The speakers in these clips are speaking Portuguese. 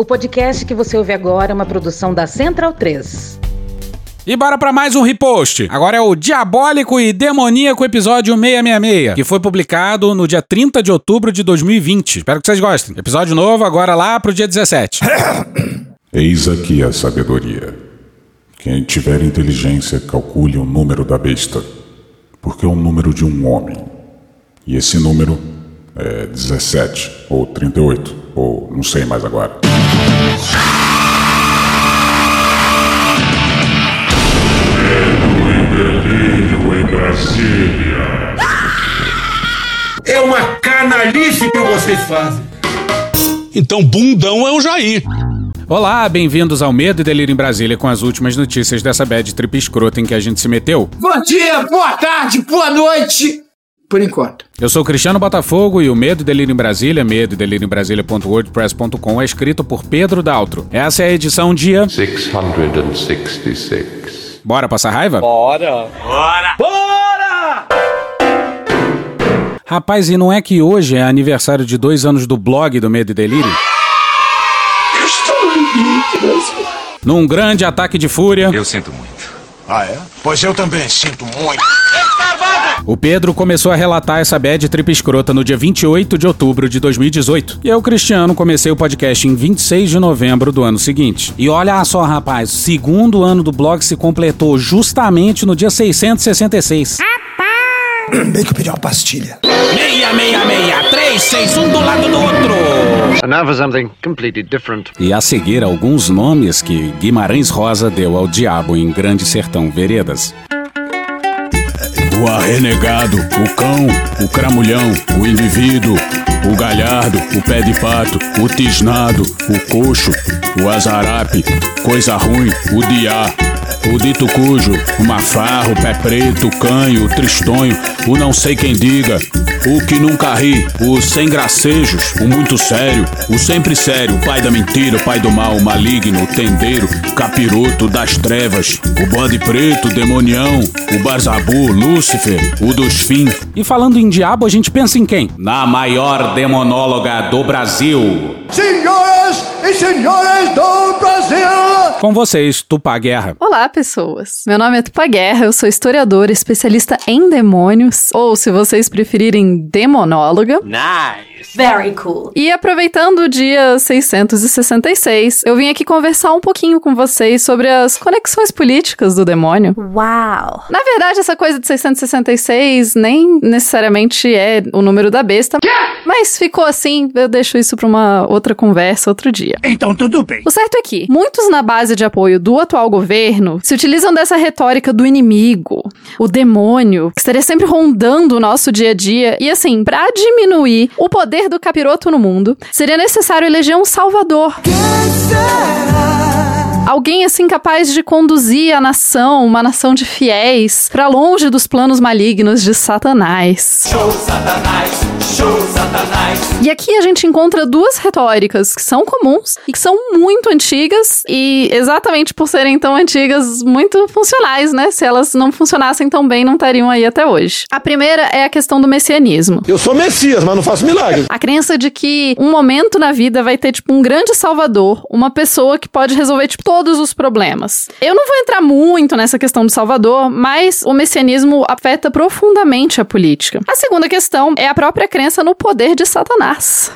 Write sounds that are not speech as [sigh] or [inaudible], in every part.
O podcast que você ouve agora é uma produção da Central 3. E bora pra mais um repost. Agora é o Diabólico e Demoníaco episódio 666, que foi publicado no dia 30 de outubro de 2020. Espero que vocês gostem. Episódio novo agora lá pro dia 17. [coughs] Eis aqui a sabedoria. Quem tiver inteligência, calcule o número da besta, porque é o número de um homem. E esse número é 17, ou 38, ou não sei mais agora. Em Brasília. É uma canalice que vocês fazem. Então, bundão é o Jair. Olá, bem-vindos ao Medo e Delírio em Brasília com as últimas notícias dessa bad trip escrota em que a gente se meteu. Bom dia, boa tarde, boa noite. Por enquanto. Eu sou Cristiano Botafogo e o Medo e Delírio em Brasília, medo e delírio em Brasília.wordpress.com é escrito por Pedro Daltro. Essa é a edição dia 666. Bora passar raiva? Bora! Rapaz, e não é que hoje é aniversário de dois anos do blog do Medo e Delírio? Num grande ataque de fúria, Eu sinto muito. Ah, é? Pois eu também sinto muito. O Pedro começou a relatar essa bad trip escrota no dia 28 de outubro de 2018. E eu, Cristiano, comecei o podcast em 26 de novembro do ano seguinte. E olha só, rapaz, o segundo ano do blog se completou justamente no dia 666. Bem que eu pedi uma pastilha. 666, 361 do lado do outro. And now for something completely different. E a seguir, alguns nomes que Guimarães Rosa deu ao diabo em Grande Sertão Veredas. O arrenegado, o cão, o cramulhão, o indivíduo, o galhardo, o pé de pato, o tisnado, o coxo, o azarape, coisa ruim, o diá, o dito cujo, o mafarro, o pé preto, o canho, o tristonho, o não sei quem diga, o que nunca ri, o sem gracejos, o muito sério, o sempre sério, o pai da mentira, o pai do mal, o maligno, o tendeiro, o capiroto das trevas, o bode preto, o demonião, o barzabu, Lúcifer, o dos fins. E falando em diabo, a gente pensa em quem? Na maior demonóloga do Brasil. Senhoras e senhores do Brasil! Com vocês, Tupá Guerra. Olá, pessoas. Meu nome é Tupa Guerra, eu sou historiadora, especialista em demônios, ou se vocês preferirem, demonóloga. Nice. Very cool. E aproveitando o dia 666, eu vim aqui conversar um pouquinho com vocês sobre as conexões políticas do demônio. Uau! Na verdade, essa coisa de 666 nem necessariamente é o número da besta, mas ficou assim, eu deixo isso pra uma outra conversa outro dia. Então tudo bem. O certo é que muitos na base de apoio do atual governo se utilizam dessa retórica do inimigo, o demônio, que estaria sempre rondando o nosso dia a dia. E assim, pra diminuir o poder do capiroto no mundo, seria necessário eleger um salvador. Alguém assim capaz de conduzir a nação, uma nação de fiéis, pra longe dos planos malignos de Satanás. Show Satanás, show Satanás. E aqui a gente encontra duas retóricas que são comuns e que são muito antigas e exatamente por serem tão antigas, muito funcionais, né? Se elas não funcionassem tão bem, não estariam aí até hoje. A primeira é a questão do messianismo. Eu sou Messias, mas não faço milagre. A crença de que um momento na vida vai ter, tipo, um grande salvador, uma pessoa que pode resolver, tipo, todos os problemas. Eu não vou entrar muito nessa questão do salvador, mas o messianismo afeta profundamente a política. A segunda questão é a própria crença no poder de Satanás.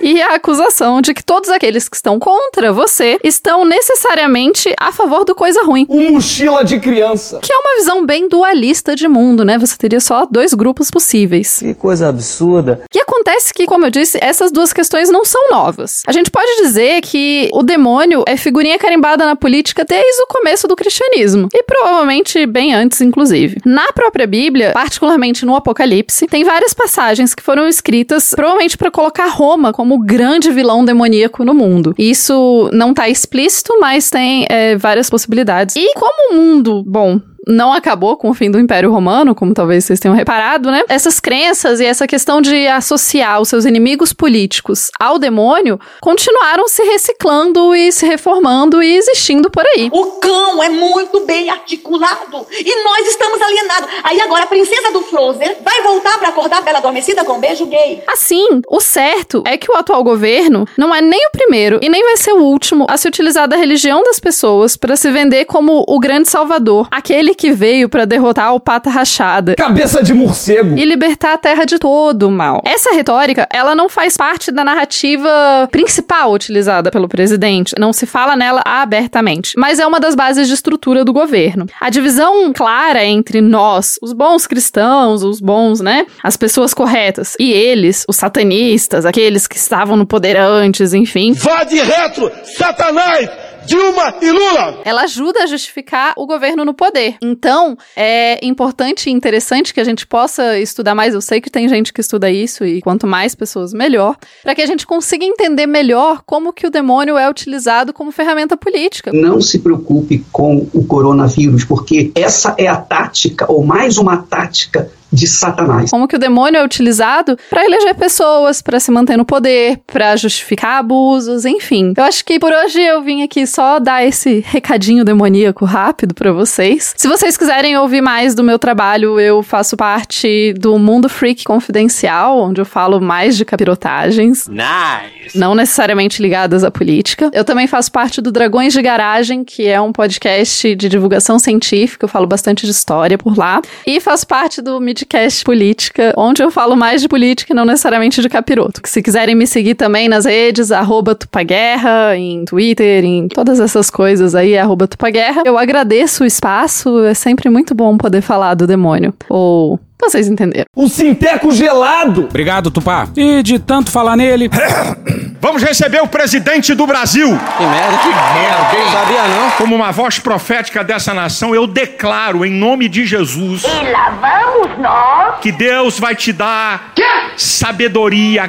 E a acusação de que todos aqueles que estão contra você estão necessariamente a favor do coisa ruim. Um mochila de criança. Que é uma visão bem dualista de mundo, né? Você teria só dois grupos possíveis. Que coisa absurda. E acontece que, como eu disse, essas duas questões não são novas. A gente pode dizer que o demônio é figurinha carimbada na política desde o começo do cristianismo. E provavelmente bem antes, inclusive. Na própria Bíblia, particularmente no Apocalipse, tem várias passagens que foram escritas provavelmente para colocar Roma como o grande vilão demoníaco no mundo. Isso não tá explícito, mas tem é, várias possibilidades. E como o mundo, bom, não acabou com o fim do Império Romano, como talvez vocês tenham reparado, né? Essas crenças e essa questão de associar os seus inimigos políticos ao demônio continuaram se reciclando e se reformando e existindo por aí. O cão é muito bem articulado e nós estamos alienados. Aí agora a princesa do Frozen vai voltar para acordar bela adormecida com um beijo gay. Assim, o certo é que o atual governo não é nem o primeiro e nem vai ser o último a se utilizar da religião das pessoas para se vender como o grande salvador, aquele que veio para derrotar o pata rachada, Cabeça de morcego. e libertar a terra de todo o mal. Essa retórica, ela não faz parte da narrativa principal utilizada pelo presidente, não se fala nela abertamente, mas é uma das bases de estrutura do governo. A divisão clara entre nós, os bons cristãos, os bons, né, as pessoas corretas, e eles, os satanistas, aqueles que estavam no poder antes, enfim, Vá de retro, Satanás, Dilma e Lula. ela ajuda a justificar o governo no poder. Então, é importante e interessante que a gente possa estudar mais. Eu sei que tem gente que estuda isso e quanto mais pessoas, melhor, para que a gente consiga entender melhor como que o demônio é utilizado como ferramenta política. Não se preocupe com o coronavírus, porque essa é a tática, ou mais uma tática de Satanás. Como que o demônio é utilizado para eleger pessoas, para se manter no poder, para justificar abusos, enfim. Eu acho que por hoje eu vim aqui só dar esse recadinho demoníaco rápido para vocês. Se vocês quiserem ouvir mais do meu trabalho, eu faço parte do Mundo Freak Confidencial, onde eu falo mais de capirotagens. Nice. Não necessariamente ligadas à política. Eu também faço parte do Dragões de Garagem, que é um podcast de divulgação científica. Eu falo bastante de história por lá. E faço parte do Midcast Política, onde eu falo mais de política e não necessariamente de capiroto. Se quiserem me seguir também nas redes, arroba Tupaguerra, em Twitter, em todas essas coisas aí, arroba Tupaguerra. Eu agradeço o espaço, é sempre muito bom poder falar do demônio. Ou vocês entenderam. O sinteco gelado. Obrigado, Tupá. E de tanto falar nele. [coughs] Vamos receber o presidente do Brasil. Que merda, que merda, hein? Sabia não? Como uma voz profética dessa nação, eu declaro em nome de Jesus E lá vamos nós. que Deus vai te dar sabedoria,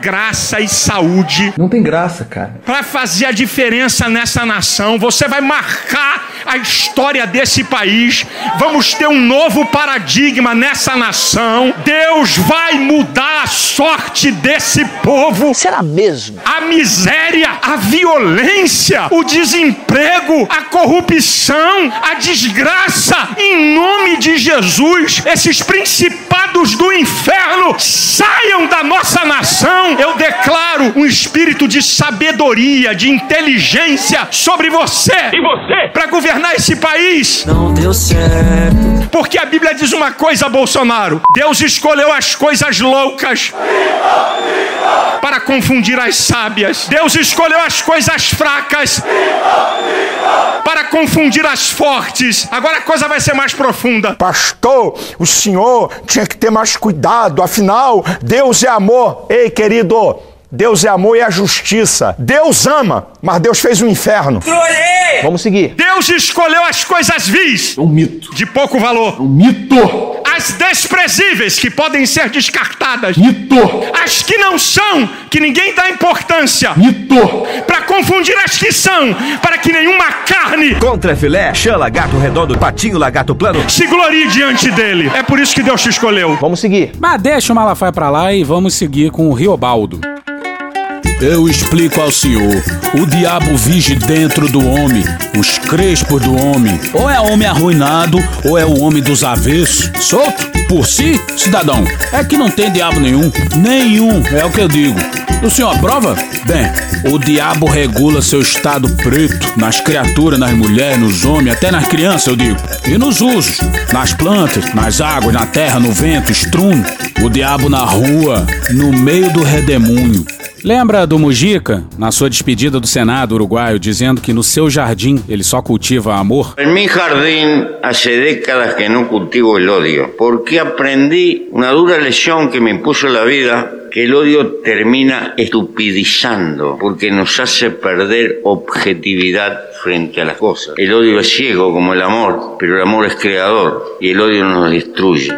graça e saúde Não tem graça, cara. para fazer a diferença nessa nação. Você vai marcar a história desse país. Vamos ter um novo paradigma nessa nação. Deus vai mudar a sorte desse povo. Será mesmo? A miséria, a violência, o desemprego, a corrupção, a desgraça, em nome de Jesus, esses principados do inferno saiam da nossa nação. Eu declaro um espírito de sabedoria, de inteligência sobre você. E você? Para governar esse país. Não deu certo. Porque a Bíblia diz uma coisa, Bolsonaro: Deus escolheu as coisas loucas para confundir as sábias. Deus escolheu as coisas fracas para confundir as fortes. Agora a coisa vai ser mais profunda. Pastor, o senhor tinha que ter mais cuidado, afinal, Deus é amor. Ei, querido, Deus é amor e a justiça. Deus ama, mas Deus fez o inferno. Vamos seguir. Deus escolheu as coisas vis, Um mito. de pouco valor, Um mito. as desprezíveis, que podem ser descartadas, Mito. as que não são, que ninguém dá importância, Mito. para confundir as que são, para que nenhuma carne Contra filé, chã, lagarto redondo, patinho, lagarto plano. se glorie diante dele. É por isso que Deus te escolheu. Vamos seguir. Mas deixa o Malafaia pra lá e vamos seguir com o Riobaldo. Eu explico ao senhor. O diabo vige dentro do homem, os crespos do homem. Ou é homem arruinado, ou é o homem dos avessos. Solto por si, cidadão, é que não tem diabo nenhum. Nenhum, é o que eu digo. O senhor aprova? Bem, o diabo regula seu estado preto nas criaturas, nas mulheres, nos homens, até nas crianças, eu digo. E nos usos, nas plantas, nas águas, na terra, no vento, estrume. O diabo na rua, no meio do redemoinho. Lembra do Mujica, na sua despedida do Senado uruguaio, dizendo que no seu jardim ele só cultiva amor? En mi jardín hace décadas que no cultivo el odio, porque aprendí una dura lección que me impuso la vida, que el odio termina estupidizando, porque nos hace perder objetividad frente a las cosas. El odio es ciego como el amor, pero el amor es creador y el odio nos destruye.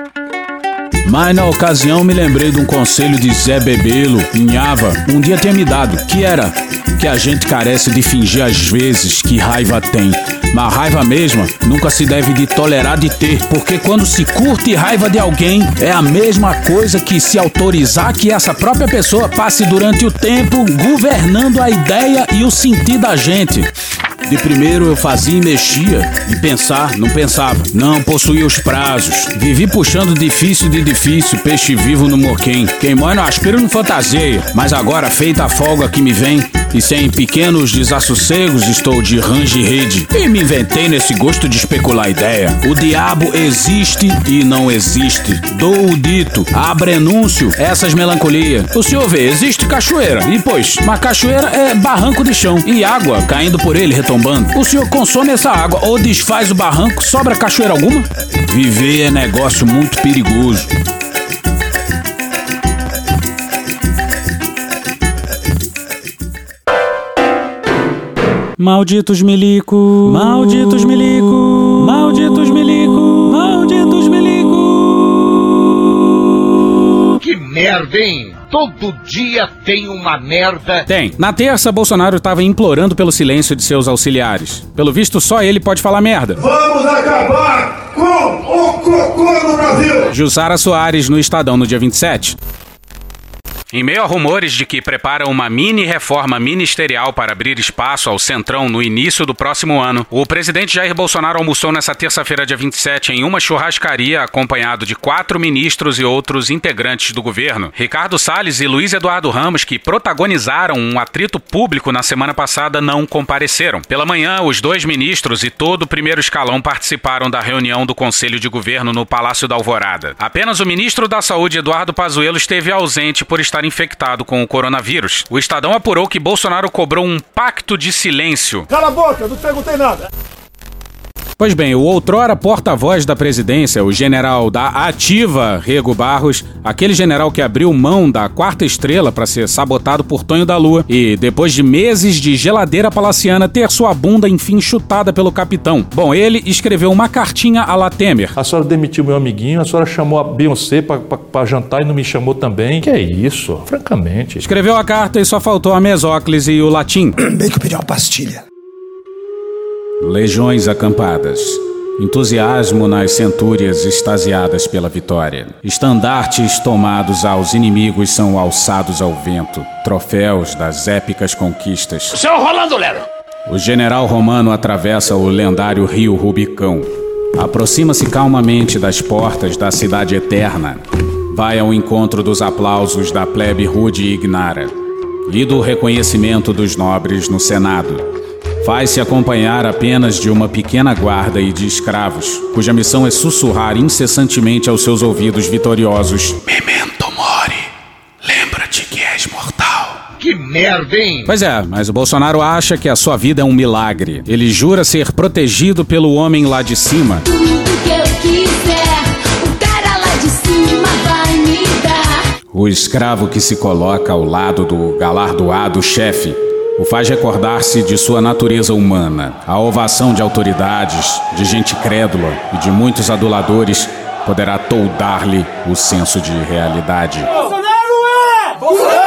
Mas na ocasião me lembrei de um conselho de Zé Bebelo, em Ava, um dia tinha me dado, que era que a gente carece de fingir às vezes que raiva tem, Mas raiva mesma nunca se deve de tolerar de ter, porque quando se curte raiva de alguém, é a mesma coisa que se autorizar que essa própria pessoa passe durante o tempo governando a ideia e o sentir da gente. De primeiro eu fazia e mexia, e pensar, não pensava. Não possuía os prazos. Vivi puxando difícil de difícil, peixe vivo no morquém. Quem morre no aspiro não fantaseia. Mas agora, feita a folga que me vem, e sem pequenos desassossegos, estou de range rede. E me inventei nesse gosto de especular ideia. O diabo existe e não existe. Dou o dito, abre anúncio, essas melancolias. O senhor vê, existe cachoeira. E pois, uma cachoeira é barranco de chão. E água caindo por ele, retombando. O senhor consome essa água ou desfaz o barranco, sobra cachoeira alguma? Viver é negócio muito perigoso. Malditos milico, malditos milico, malditos milico, malditos milico. Que merda, hein? Todo dia tem uma merda. Tem. Na terça, Bolsonaro estava implorando pelo silêncio de seus auxiliares. Pelo visto, só ele pode falar merda. Vamos acabar com o cocô no Brasil! Jussara Soares no Estadão no dia 27. Em meio a rumores de que prepara uma mini reforma ministerial para abrir espaço ao Centrão no início do próximo ano, o presidente Jair Bolsonaro almoçou nesta terça-feira, dia 27, em uma churrascaria acompanhado de quatro ministros e outros integrantes do governo. Ricardo Salles e Luiz Eduardo Ramos, que protagonizaram um atrito público na semana passada, não compareceram. Pela manhã, os dois ministros e todo o primeiro escalão participaram da reunião do Conselho de Governo no Palácio da Alvorada. Apenas o ministro da Saúde, Eduardo Pazuello, esteve ausente por estar infectado com o coronavírus. O Estadão apurou que Bolsonaro cobrou um pacto de silêncio. Cala a boca, não perguntei nada. Pois bem, o outrora porta-voz da presidência, o general da ativa Rego Barros, aquele general que abriu mão da quarta estrela para ser sabotado por Tonho da Lua e, depois de meses de geladeira palaciana, ter sua bunda enfim chutada pelo capitão. Bom, ele escreveu uma cartinha a la Temer. A senhora demitiu meu amiguinho, a senhora chamou a Beyoncé para jantar e não me chamou também. Que é isso, francamente. Escreveu a carta e só faltou a mesóclise e o latim. Bem que eu pedi uma pastilha. Legiões acampadas. Entusiasmo nas centúrias extasiadas pela vitória. Estandartes tomados aos inimigos são alçados ao vento. Troféus das épicas conquistas. Seu Rolando Lero! O general romano atravessa o lendário rio Rubicão. Aproxima-se calmamente das portas da cidade eterna. Vai ao encontro dos aplausos da plebe rude e ignara. E do reconhecimento dos nobres no Senado faz-se acompanhar apenas de uma pequena guarda e de escravos, cuja missão é sussurrar incessantemente aos seus ouvidos vitoriosos: Memento mori, lembra-te que és mortal. Que merda, hein? Pois é, mas o Bolsonaro acha que a sua vida é um milagre. Ele jura ser protegido pelo homem lá de cima. Tudo que eu quiser, o cara lá de cima vai me dar. O escravo que se coloca ao lado do galardoado chefe o faz recordar-se de sua natureza humana. A ovação de autoridades, de gente crédula e de muitos aduladores poderá toldar-lhe o senso de realidade. Bolsonaro é! Bolsonaro!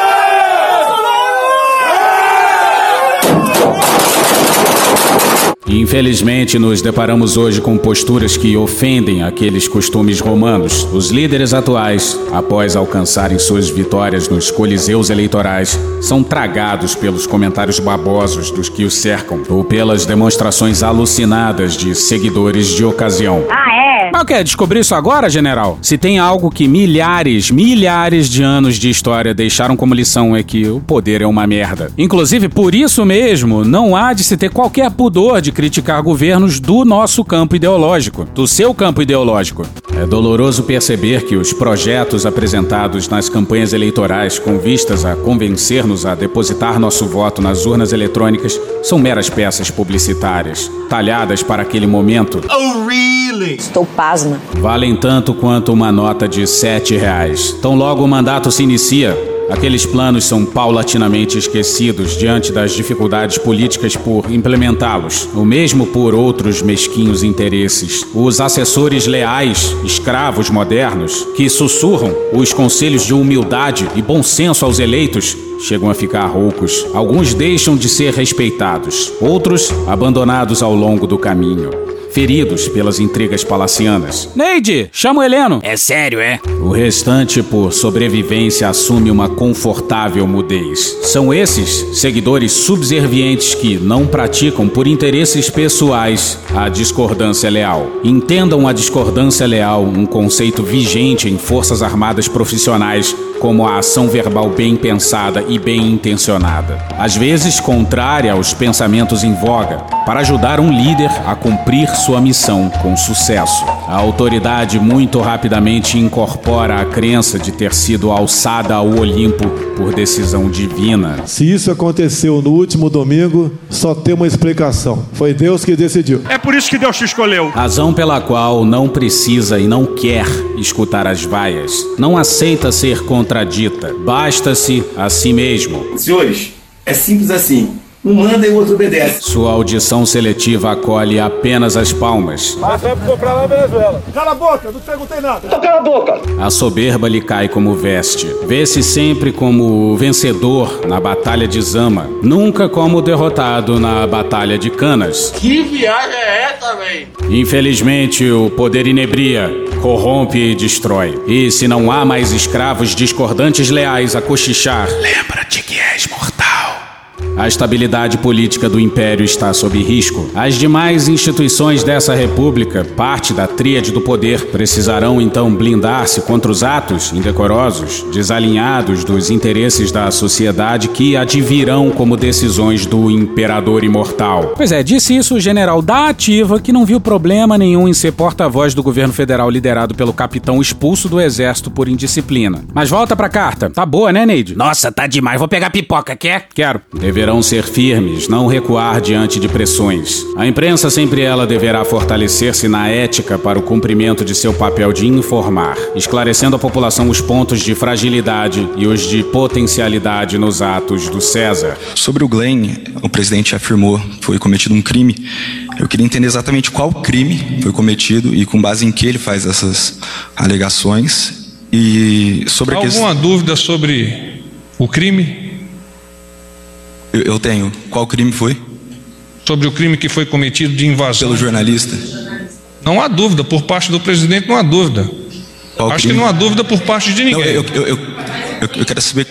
Infelizmente, nos deparamos hoje com posturas que ofendem aqueles costumes romanos. Os líderes atuais, após alcançarem suas vitórias nos coliseus eleitorais, são tragados pelos comentários babosos dos que os cercam ou pelas demonstrações alucinadas de seguidores de ocasião. Ah, é? Mas quer descobrir isso agora, general? Se tem algo que milhares, milhares de anos de história deixaram como lição é que o poder é uma merda. Inclusive, por isso mesmo, não há de se ter qualquer pudor de criticar governos do nosso campo ideológico, do seu campo ideológico. É doloroso perceber que os projetos apresentados nas campanhas eleitorais com vistas a convencer-nos a depositar nosso voto nas urnas eletrônicas são meras peças publicitárias, talhadas para aquele momento. Oh, really? Estou pasma. Valem tanto quanto uma nota de sete reais. Tão logo o mandato se inicia, Aqueles planos são paulatinamente esquecidos diante das dificuldades políticas por implementá-los, o mesmo por outros mesquinhos interesses. Os assessores leais, escravos modernos, que sussurram os conselhos de humildade e bom senso aos eleitos, chegam a ficar roucos. Alguns deixam de ser respeitados, outros abandonados ao longo do caminho. Feridos pelas intrigas palacianas. Neide, chama o Heleno. É sério, é? O restante, por sobrevivência, assume uma confortável mudez. São esses seguidores subservientes que não praticam por interesses pessoais a discordância leal. Entendam a discordância leal um conceito vigente em forças armadas profissionais como a ação verbal bem pensada e bem intencionada, às vezes contrária aos pensamentos em voga, para ajudar um líder a cumprir sua missão com sucesso. A autoridade muito rapidamente incorpora a crença de ter sido alçada ao Olimpo por decisão divina. Se isso aconteceu no último domingo, só tem uma explicação. Foi Deus que decidiu. É por isso que Deus te escolheu. Razão pela qual não precisa e não quer escutar as vaias. Não aceita ser contradita. Basta-se a si mesmo. Senhores, é simples assim. Um manda e o outro obedece. Sua audição seletiva acolhe apenas as palmas. Mas vai comprar lá Venezuela. Cala a boca, não te perguntei nada. Então cala a boca. A soberba lhe cai como veste. Vê-se sempre como vencedor na Batalha de Zama, nunca como derrotado na Batalha de Canas. Que viagem é essa, véi? Infelizmente, o poder inebria, corrompe e destrói. E se não há mais escravos discordantes leais a cochichar, lembra-te que és mortal. A estabilidade política do império está sob risco. As demais instituições dessa república, parte da tríade do poder, precisarão então blindar-se contra os atos indecorosos, desalinhados dos interesses da sociedade que advirão como decisões do imperador imortal. Pois é, disse isso o general da ativa que não viu problema nenhum em ser porta-voz do governo federal liderado pelo capitão expulso do exército por indisciplina. Mas volta pra carta. Tá boa, né, Neide? Nossa, tá demais. Vou pegar pipoca, quer? Quero. Deverão ser firmes, não recuar diante de pressões. A imprensa sempre ela deverá fortalecer-se na ética para o cumprimento de seu papel de informar, esclarecendo à população os pontos de fragilidade e os de potencialidade nos atos do César. Sobre o Glenn, o presidente afirmou que foi cometido um crime. Eu queria entender exatamente qual crime foi cometido e com base em que ele faz essas alegações. E sobre a Alguma dúvida sobre o crime? Eu, eu tenho. Qual crime foi? Sobre o crime que foi cometido de invasão. Pelo jornalista? Não há dúvida. Por parte do presidente, não há dúvida. Qual Acho crime? que não há dúvida por parte de ninguém. Não, eu, eu, eu, eu, quero saber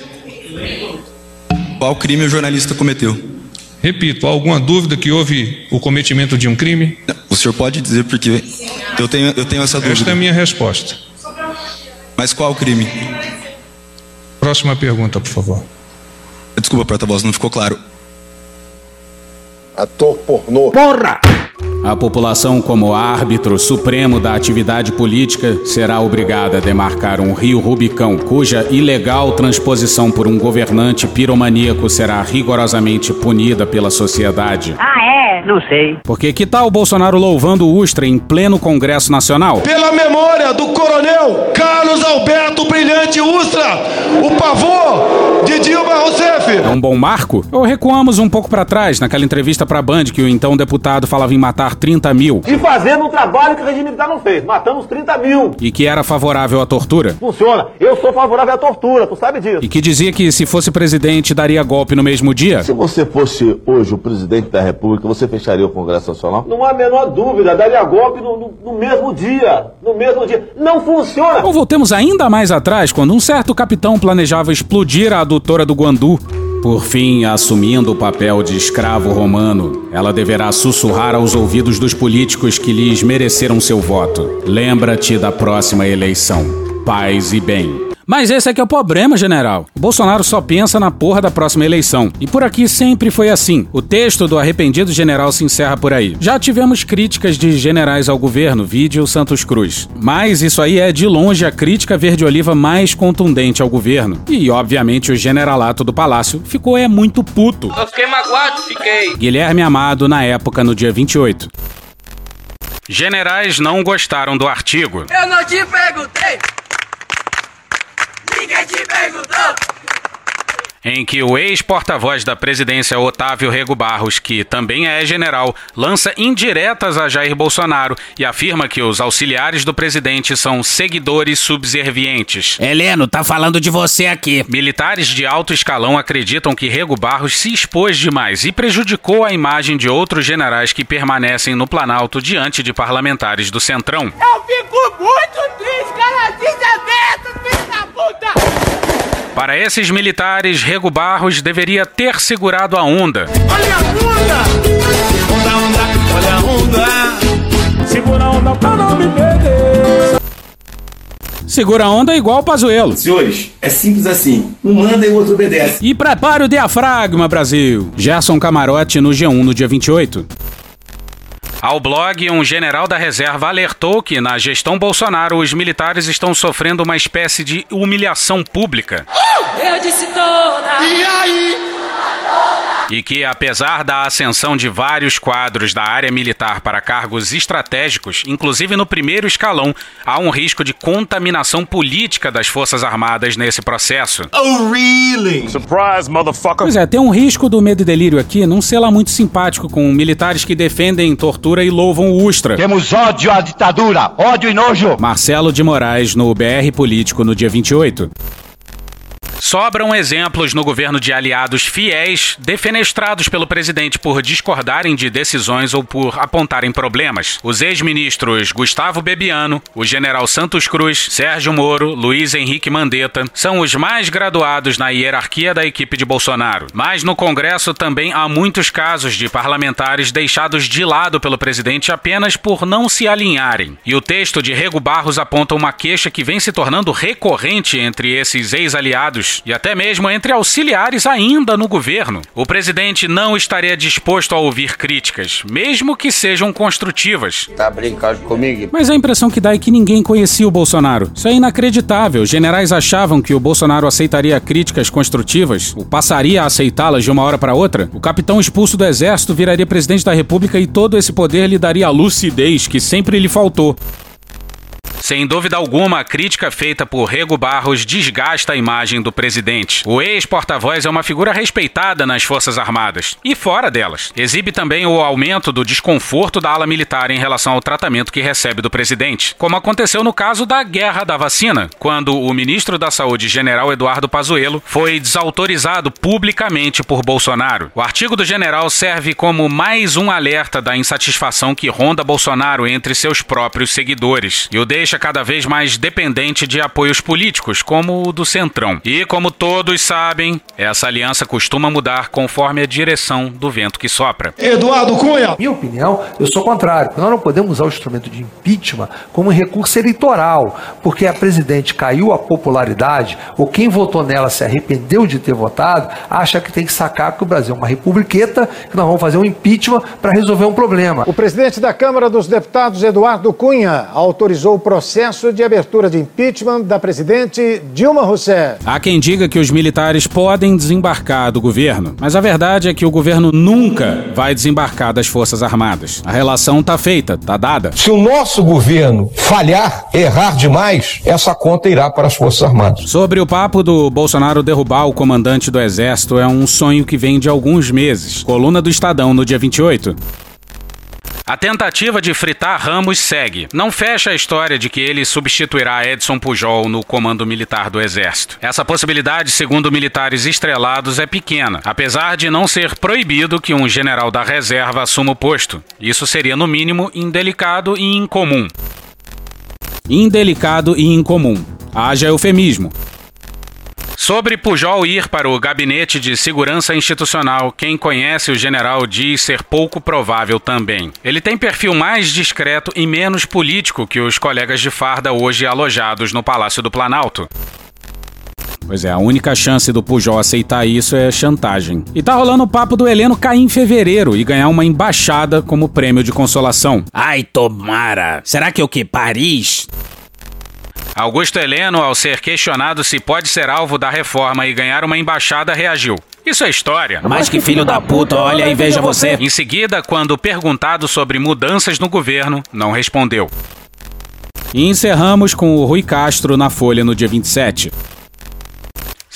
qual crime o jornalista cometeu. Repito, há alguma dúvida que houve o cometimento de um crime? O senhor pode dizer porque eu tenho, eu tenho essa dúvida. Esta é a minha resposta. Mas qual crime? Próxima pergunta, por favor. Desculpa, porta-voz, não ficou claro. Ator pornô. Porra! A população, como árbitro supremo da atividade política, será obrigada a demarcar um rio Rubicão, cuja ilegal transposição por um governante piromaníaco será rigorosamente punida pela sociedade. Ah, é? Não sei. Porque que tal o Bolsonaro louvando o Ustra em pleno Congresso Nacional? Pela memória do coronel Carlos Alberto Brilhante Ustra, o pavor de Dilma Rousseff. É um bom marco? Ou recuamos um pouco para trás, naquela entrevista pra Band que o então deputado falava em matar 30 mil E fazendo um trabalho que o regime militar não fez, matando os 30 mil. e que era favorável à tortura? Funciona. Eu sou favorável à tortura, tu sabe disso. E que dizia que se fosse presidente daria golpe no mesmo dia? Se você fosse hoje o presidente da República, você fecharia o Congresso Nacional? Não há a menor dúvida, daria golpe no, no- no mesmo dia. No mesmo dia. Não funciona. Ou voltemos ainda mais atrás, quando um certo capitão planejava explodir a adutora do Guandu. Por fim, assumindo o papel de escravo romano, ela deverá sussurrar aos ouvidos dos políticos que lhes mereceram seu voto. Lembra-te da próxima eleição. Paz e bem. Mas esse é que é o problema, general. O Bolsonaro só pensa na porra da próxima eleição. E por aqui sempre foi assim. O texto do arrependido general se encerra por aí. Já tivemos críticas de generais ao governo, vídeo Santos Cruz. Mas isso aí é de longe a crítica verde-oliva mais contundente ao governo. E, obviamente, o generalato do palácio ficou é muito puto. Eu fiquei magoado, fiquei. Guilherme Amado, na época, no dia 28. Generais não gostaram do artigo. Eu não te perguntei. Ninguém te perguntou. em que o ex-porta-voz da presidência Otávio Rego Barros, que também é general, lança indiretas a Jair Bolsonaro e afirma que os auxiliares do presidente são seguidores subservientes. Heleno, tá falando de você aqui. Militares de alto escalão acreditam que Rego Barros se expôs demais e prejudicou a imagem de outros generais que permanecem no Planalto diante de parlamentares do Centrão. Eu fico muito triste, cara. Filho da puta! Para esses militares, Rego Barros deveria ter segurado a onda. Olha a bunda! Onda, onda, olha a onda. Segura a onda pra não me perder. Segura a onda igual o Pazuelo. Senhores, é simples assim. Um manda e o outro obedece. E prepare o diafragma, Brasil. Gerson Camarote no G1 no dia 28. Ao blog, um general da reserva alertou que, na gestão Bolsonaro, os militares estão sofrendo uma espécie de humilhação pública. Eu disse toda. E aí? E que, apesar da ascensão de vários quadros da área militar para cargos estratégicos, inclusive no primeiro escalão, há um risco de contaminação política das Forças Armadas nesse processo. Oh, really? Surprise, motherfucker. Pois é, tem um risco do medo e delírio aqui não ser lá muito simpático com militares que defendem tortura e louvam o Ustra. Temos ódio à ditadura, ódio e nojo. Marcelo de Moraes no BR Político no dia 28. Sobram exemplos no governo de aliados fiéis, defenestrados pelo presidente por discordarem de decisões ou por apontarem problemas. Os ex-ministros Gustavo Bebiano, o general Santos Cruz, Sérgio Moro, Luiz Henrique Mandetta são os mais graduados na hierarquia da equipe de Bolsonaro. Mas no Congresso também há muitos casos de parlamentares deixados de lado pelo presidente apenas por não se alinharem. E o texto de Rego Barros aponta uma queixa que vem se tornando recorrente entre esses ex-aliados e até mesmo entre auxiliares ainda no governo. O presidente não estaria disposto a ouvir críticas, mesmo que sejam construtivas. Tá brincando comigo? Mas a impressão que dá é que ninguém conhecia o Bolsonaro. Isso é inacreditável. Generais achavam que o Bolsonaro aceitaria críticas construtivas, ou passaria a aceitá-las de uma hora para outra. O capitão expulso do exército viraria presidente da república e todo esse poder lhe daria a lucidez que sempre lhe faltou. Sem dúvida alguma, a crítica feita por Rego Barros desgasta a imagem do presidente. O ex-porta-voz é uma figura respeitada nas Forças Armadas e fora delas. Exibe também o aumento do desconforto da ala militar em relação ao tratamento que recebe do presidente, como aconteceu no caso da guerra da vacina, quando o ministro da Saúde, general Eduardo Pazuello, foi desautorizado publicamente por Bolsonaro. O artigo do general serve como mais um alerta da insatisfação que ronda Bolsonaro entre seus próprios seguidores e o deixa cada vez mais dependente de apoios políticos, como o do Centrão. E como todos sabem, essa aliança costuma mudar conforme a direção do vento que sopra. Eduardo Cunha. Minha opinião, eu sou contrário. Nós não podemos usar o instrumento de impeachment como recurso eleitoral, porque a presidente caiu a popularidade, ou quem votou nela se arrependeu de ter votado, acha que tem que sacar que o Brasil é uma republiqueta, que nós vamos fazer um impeachment para resolver um problema. O presidente da Câmara dos Deputados, Eduardo Cunha, autorizou o processo de abertura de impeachment da presidente Dilma Rousseff. Há quem diga que os militares podem desembarcar do governo, mas a verdade é que o governo nunca vai desembarcar das Forças Armadas. A relação tá feita, tá dada. Se o nosso governo falhar, errar demais, essa conta irá para as Forças Armadas. Sobre o papo do Bolsonaro derrubar o comandante do Exército, é um sonho que vem de alguns meses. Coluna do Estadão no dia 28. A tentativa de fritar Ramos segue. Não fecha a história de que ele substituirá Edson Pujol no comando militar do Exército. Essa possibilidade, segundo militares estrelados, é pequena, apesar de não ser proibido que um general da reserva assuma o posto. Isso seria, no mínimo, indelicado e incomum. Indelicado e incomum. Haja eufemismo. Sobre Pujol ir para o Gabinete de Segurança Institucional, quem conhece o general diz ser pouco provável também. Ele tem perfil mais discreto e menos político que os colegas de farda hoje alojados no Palácio do Planalto. Pois é, a única chance do Pujol aceitar isso é chantagem. E tá rolando o papo do Heleno cair em fevereiro e ganhar uma embaixada como prêmio de consolação. Ai, tomara. Será que é o que? Paris? Augusto Heleno, ao ser questionado se pode ser alvo da reforma e ganhar uma embaixada, reagiu. Isso é história. Mas que filho da puta, olha aí, veja você. Em seguida, quando perguntado sobre mudanças no governo, não respondeu. E encerramos com o Rui Castro na Folha no dia 27.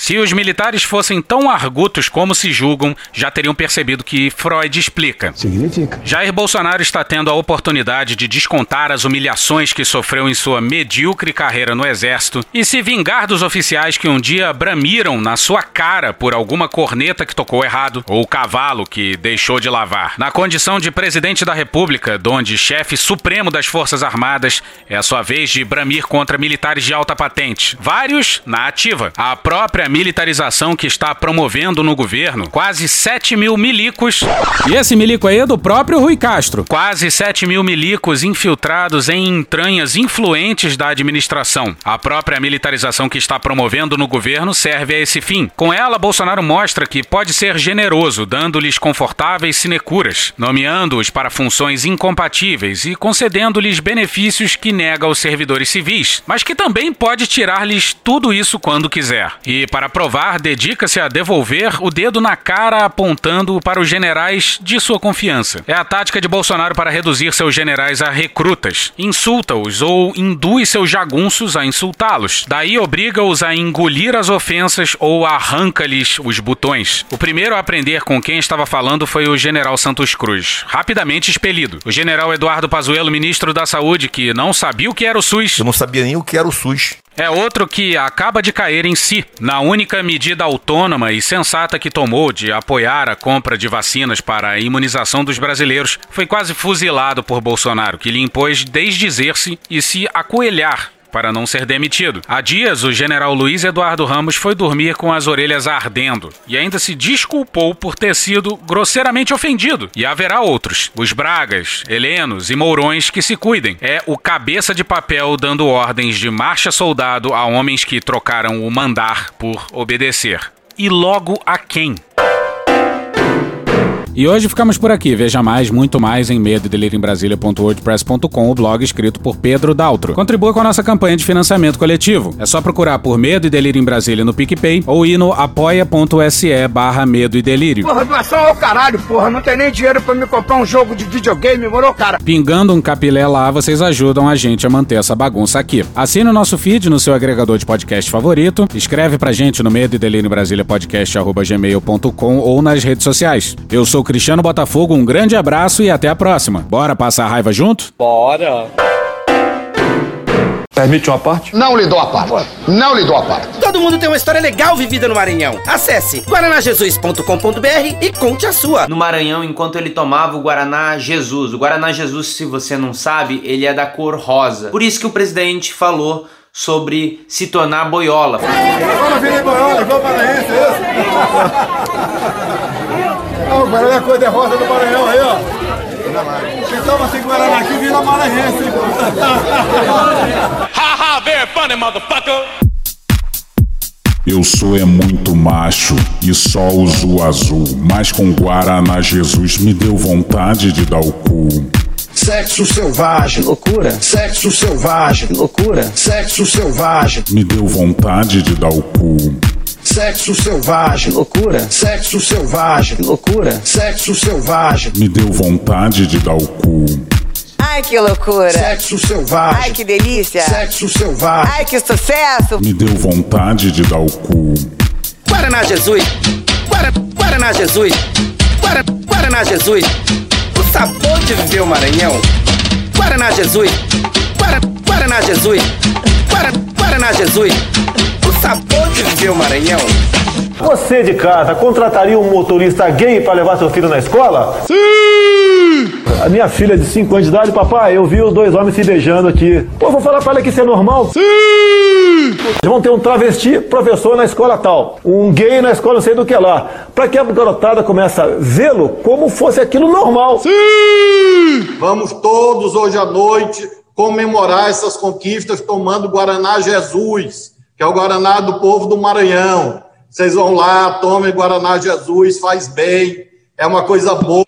Se os militares fossem tão argutos como se julgam, já teriam percebido que Freud explica. Significa. Jair Bolsonaro está tendo a oportunidade de descontar as humilhações que sofreu em sua medíocre carreira no Exército e se vingar dos oficiais que um dia bramiram na sua cara por alguma corneta que tocou errado ou cavalo que deixou de lavar. Na condição de presidente da República, donde chefe supremo das Forças Armadas, é a sua vez de bramir contra militares de alta patente. Vários na ativa. A própria militarização que está promovendo no governo, quase 7 mil milicos. E esse milico aí é do próprio Rui Castro. Quase 7 mil milicos infiltrados em entranhas influentes da administração. A própria militarização que está promovendo no governo serve a esse fim. Com ela, Bolsonaro mostra que pode ser generoso, dando-lhes confortáveis sinecuras, nomeando-os para funções incompatíveis e concedendo-lhes benefícios que nega aos servidores civis, mas que também pode tirar-lhes tudo isso quando quiser. E para provar, dedica-se a devolver o dedo na cara apontando para os generais de sua confiança. É a tática de Bolsonaro para reduzir seus generais a recrutas. Insulta-os ou induz seus jagunços a insultá-los. Daí obriga-os a engolir as ofensas ou arranca-lhes os botões. O primeiro a aprender com quem estava falando foi o general Santos Cruz, rapidamente expelido. O general Eduardo Pazuello, ministro da Saúde, que não sabia o que era o SUS. Eu não sabia nem o que era o SUS. É outro que acaba de cair em si, na única medida autônoma e sensata que tomou de apoiar a compra de vacinas para a imunização dos brasileiros. Foi quase fuzilado por Bolsonaro, que lhe impôs desdizer-se e se acoelhar para não ser demitido. Há dias, o general Luiz Eduardo Ramos foi dormir com as orelhas ardendo e ainda se desculpou por ter sido grosseiramente ofendido. E haverá outros, os Bragas, Helenos e Mourões que se cuidem. É o cabeça de papel dando ordens de marcha soldado a homens que trocaram o mandar por obedecer. E logo a quem? E hoje ficamos por aqui. Veja mais, muito mais em medo em Brasília.wordpress.com, o blog escrito por Pedro Daltro. Contribua com a nossa campanha de financiamento coletivo. É só procurar por Medo e Delírio em Brasília no PicPay ou ir no apoia.se barra Medo e Delírio. Porra, doação ao caralho, porra. Não tem nem dinheiro pra me comprar um jogo de videogame, morou, cara? Pingando um capilé lá, vocês ajudam a gente a manter essa bagunça aqui. Assine o nosso feed no seu agregador de podcast favorito, escreve pra gente no Medo e Delírio em Brasília podcast arroba gmail.com ou nas redes sociais. Eu sou Cristiano Botafogo, um grande abraço e até a próxima. Bora passar a raiva junto? Bora. Permite uma parte? Não lhe dou a parte. Não lhe dou a parte. Todo mundo tem uma história legal vivida no Maranhão. Acesse guaranajesus.com.br e conte a sua. No Maranhão, enquanto ele tomava o Guaraná Jesus. O Guaraná Jesus, se você não sabe, ele é da cor rosa. Por isso que o presidente falou sobre se tornar boiola. Virei boiola, paraense, é isso? Ó, o Guaraná é cor de rosa do Maranhão aí, ó. Quem toma sem Guaraná aqui vira maranhense. [laughs] Ha ha, very funny, motherfucker. Eu sou é muito macho e só uso azul, mas com Guaraná Jesus me deu vontade de dar o cu. Sexo selvagem. Loucura. Sexo selvagem. Loucura. Sexo selvagem. Me deu vontade de dar o cu. Sexo selvagem. Loucura. Sexo selvagem. Loucura. Sexo selvagem. Me deu vontade de dar o cu. Ai, que loucura. Sexo selvagem. Ai, que delícia. Sexo selvagem. Ai, que sucesso. Me deu vontade de dar o cu. Guaraná Jesus. Guara, Guaraná Jesus. Guara, Guaraná Jesus. O sabor de viver o Maranhão. Guaraná Jesus. Guara, Guaraná Jesus. Guara, Guaraná Jesus. O sabor de viver o Maranhão. Você de casa contrataria um motorista gay para levar seu filho na escola? Sim! A minha filha de 5 anos de idade, papai, eu vi os dois homens se beijando aqui. Pô, vou falar para ela que isso é normal? Sim! Vão ter um travesti professor na escola tal, um gay na escola não sei do que lá. Para que a garotada comece a vê-lo como fosse aquilo normal. Sim! Vamos todos hoje à noite comemorar essas conquistas tomando Guaraná Jesus, que é o Guaraná do povo do Maranhão. Vocês vão lá, tomem Guaraná Jesus, faz bem, é uma coisa boa.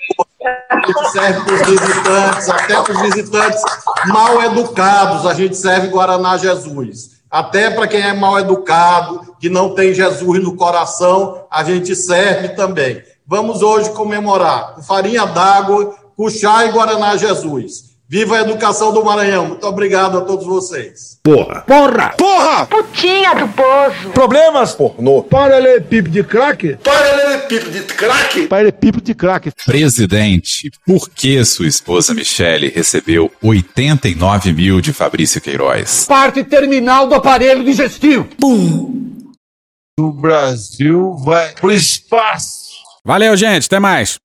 Serve para os visitantes, até para os visitantes mal educados, a gente serve Guaraná Jesus. Até para quem é mal educado, que não tem Jesus no coração, a gente serve também. Vamos hoje comemorar com farinha d'água, com chá e Guaraná Jesus. Viva a educação do Maranhão. Muito obrigado a todos vocês. Porra! Porra! Porra! Putinha do poço. Problemas? Pornô. Paralelepípedo de craque? Paralelepípedo de craque? Paralelepípedo de craque. Presidente, por que sua esposa Michele recebeu 89 mil de Fabrício Queiroz? Parte terminal do aparelho digestivo. Pum! O Brasil vai pro espaço. Valeu, gente. Até mais.